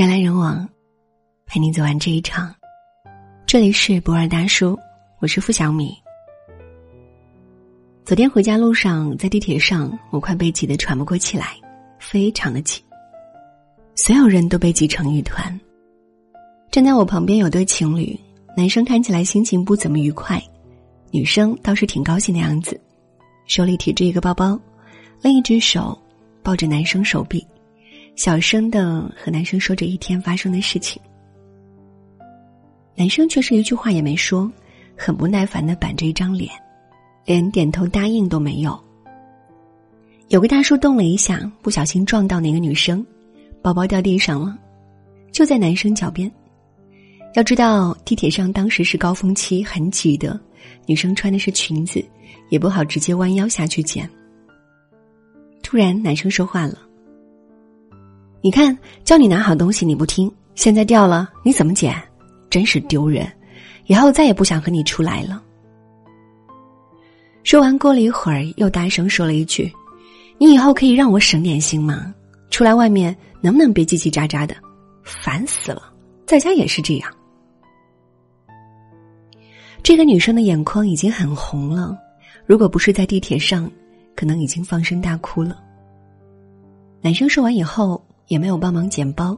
人来人往，陪你走完这一场。这里是博尔大叔，我是付小米。昨天回家路上，在地铁上，我快被挤得喘不过气来，非常的挤。所有人都被挤成一团。站在我旁边有对情侣，男生看起来心情不怎么愉快，女生倒是挺高兴的样子，手里提着一个包包，另一只手抱着男生手臂。小声的和男生说着一天发生的事情，男生却是一句话也没说，很不耐烦的板着一张脸，连点头答应都没有。有个大叔动了一下，不小心撞到那个女生，包包掉地上了，就在男生脚边。要知道地铁上当时是高峰期，很挤的，女生穿的是裙子，也不好直接弯腰下去捡。突然，男生说话了。你看，叫你拿好东西你不听，现在掉了你怎么捡？真是丢人！以后再也不想和你出来了。说完，过了一会儿，又大声说了一句：“你以后可以让我省点心吗？出来外面能不能别叽叽喳喳的？烦死了！在家也是这样。”这个女生的眼眶已经很红了，如果不是在地铁上，可能已经放声大哭了。男生说完以后。也没有帮忙捡包，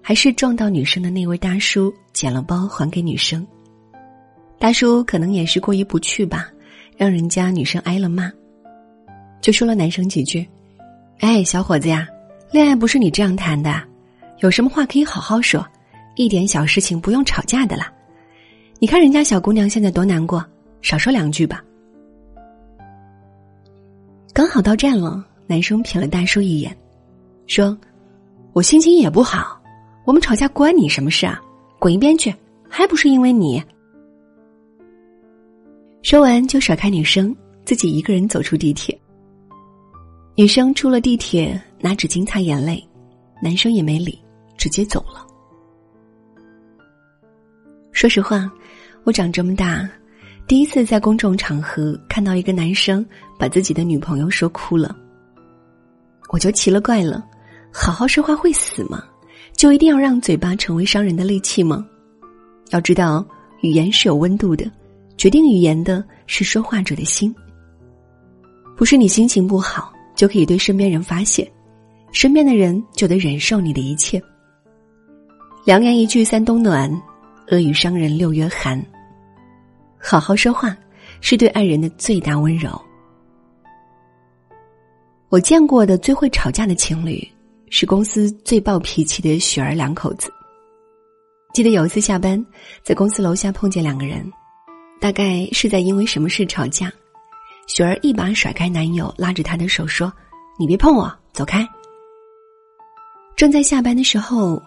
还是撞到女生的那位大叔捡了包还给女生。大叔可能也是过意不去吧，让人家女生挨了骂，就说了男生几句：“哎，小伙子呀，恋爱不是你这样谈的，有什么话可以好好说，一点小事情不用吵架的啦。你看人家小姑娘现在多难过，少说两句吧。”刚好到站了，男生瞥了大叔一眼，说。我心情也不好，我们吵架关你什么事啊？滚一边去！还不是因为你。说完就甩开女生，自己一个人走出地铁。女生出了地铁，拿纸巾擦眼泪，男生也没理，直接走了。说实话，我长这么大，第一次在公众场合看到一个男生把自己的女朋友说哭了，我就奇了怪了。好好说话会死吗？就一定要让嘴巴成为伤人的利器吗？要知道，语言是有温度的，决定语言的是说话者的心。不是你心情不好就可以对身边人发泄，身边的人就得忍受你的一切。良言一句三冬暖，恶语伤人六月寒。好好说话，是对爱人的最大温柔。我见过的最会吵架的情侣。是公司最暴脾气的雪儿两口子。记得有一次下班，在公司楼下碰见两个人，大概是在因为什么事吵架。雪儿一把甩开男友，拉着他的手说：“你别碰我，走开。”正在下班的时候，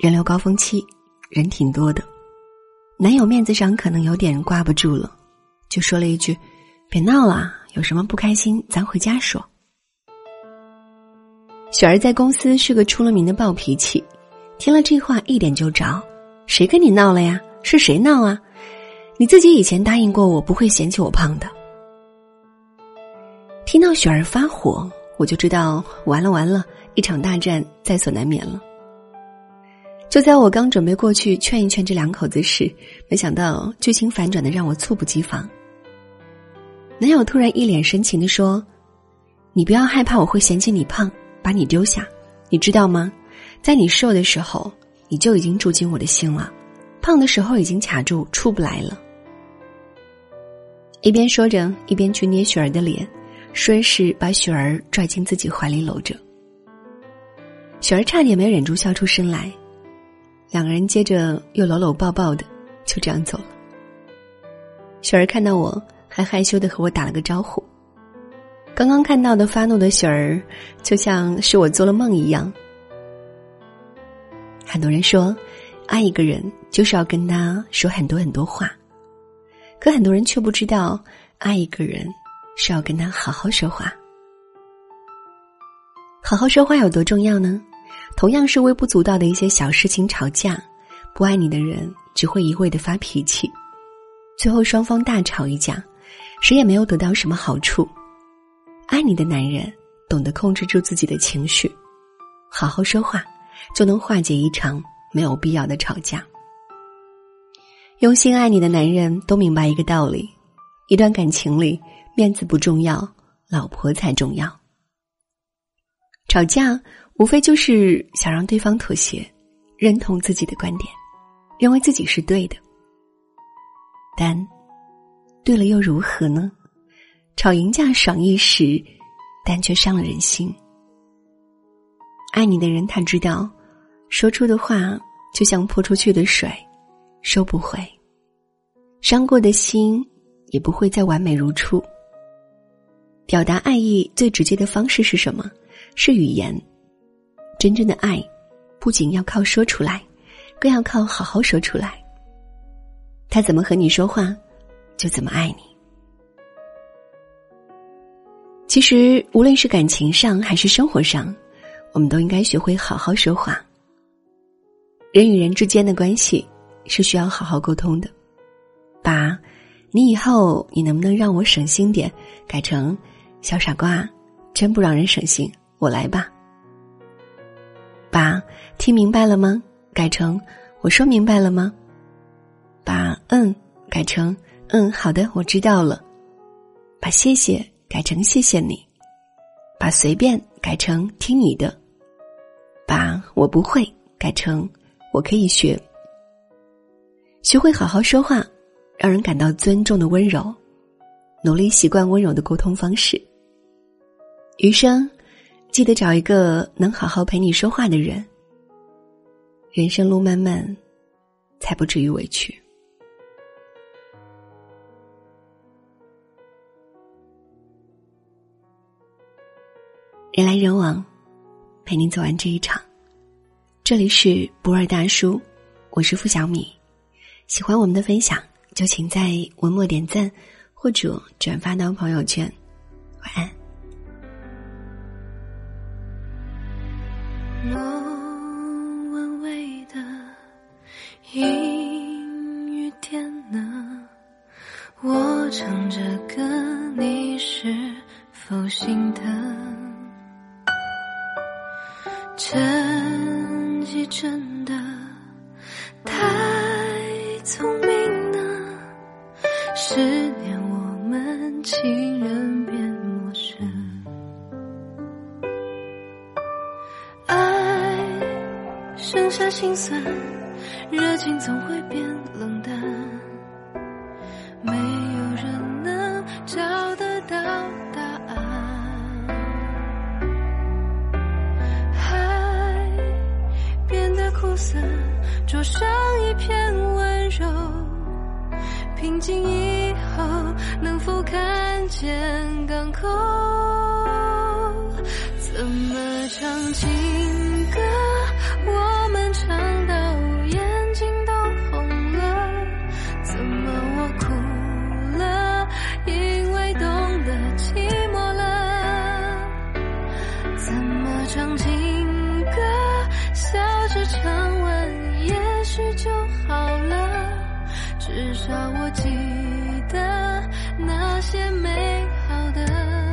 人流高峰期，人挺多的，男友面子上可能有点挂不住了，就说了一句：“别闹了，有什么不开心，咱回家说。”雪儿在公司是个出了名的暴脾气，听了这话一点就着。谁跟你闹了呀？是谁闹啊？你自己以前答应过我不会嫌弃我胖的。听到雪儿发火，我就知道完了完了，一场大战在所难免了。就在我刚准备过去劝一劝这两口子时，没想到剧情反转的让我猝不及防。男友突然一脸深情的说：“你不要害怕，我会嫌弃你胖。”把你丢下，你知道吗？在你瘦的时候，你就已经住进我的心了；胖的时候已经卡住，出不来了。一边说着，一边去捏雪儿的脸，顺势把雪儿拽进自己怀里搂着。雪儿差点没忍住笑出声来。两个人接着又搂搂抱抱的，就这样走了。雪儿看到我，还害羞的和我打了个招呼。刚刚看到的发怒的雪儿，就像是我做了梦一样。很多人说，爱一个人就是要跟他说很多很多话，可很多人却不知道，爱一个人是要跟他好好说话。好好说话有多重要呢？同样是微不足道的一些小事情吵架，不爱你的人只会一味的发脾气，最后双方大吵一架，谁也没有得到什么好处。爱你的男人懂得控制住自己的情绪，好好说话，就能化解一场没有必要的吵架。用心爱你的男人都明白一个道理：一段感情里，面子不重要，老婆才重要。吵架无非就是想让对方妥协，认同自己的观点，认为自己是对的。但，对了又如何呢？吵赢架爽一时，但却伤了人心。爱你的人，他知道，说出的话就像泼出去的水。收不回，伤过的心也不会再完美如初。表达爱意最直接的方式是什么？是语言。真正的爱，不仅要靠说出来，更要靠好好说出来。他怎么和你说话，就怎么爱你。其实，无论是感情上还是生活上，我们都应该学会好好说话。人与人之间的关系。是需要好好沟通的。把“你以后你能不能让我省心点”改成“小傻瓜，真不让人省心，我来吧。”把“听明白了吗”改成“我说明白了吗”。把“嗯”改成“嗯，好的，我知道了。”把“谢谢”改成“谢谢你”。把“随便”改成“听你的”。把我不会改成“我可以学”。学会好好说话，让人感到尊重的温柔，努力习惯温柔的沟通方式。余生，记得找一个能好好陪你说话的人。人生路漫漫，才不至于委屈。人来人往，陪你走完这一场。这里是不二大叔，我是付小米。喜欢我们的分享，就请在文末点赞，或者转发到朋友圈。晚安。莫问为的阴雨天呢？我唱着歌，你是否心疼？成绩真的太。聪明了，十年我们情人变陌生，爱剩下心酸，热情总会灼伤一片温。柔，平静以后，能否看见港口？怎么唱情就好了。至少我记得那些美好的。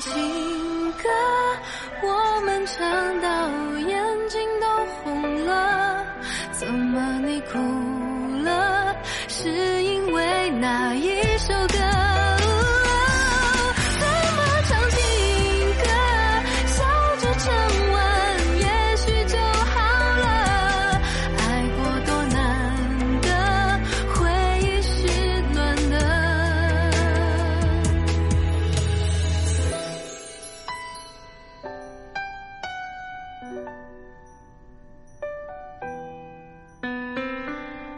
情歌我们唱到眼睛都红了怎么你哭？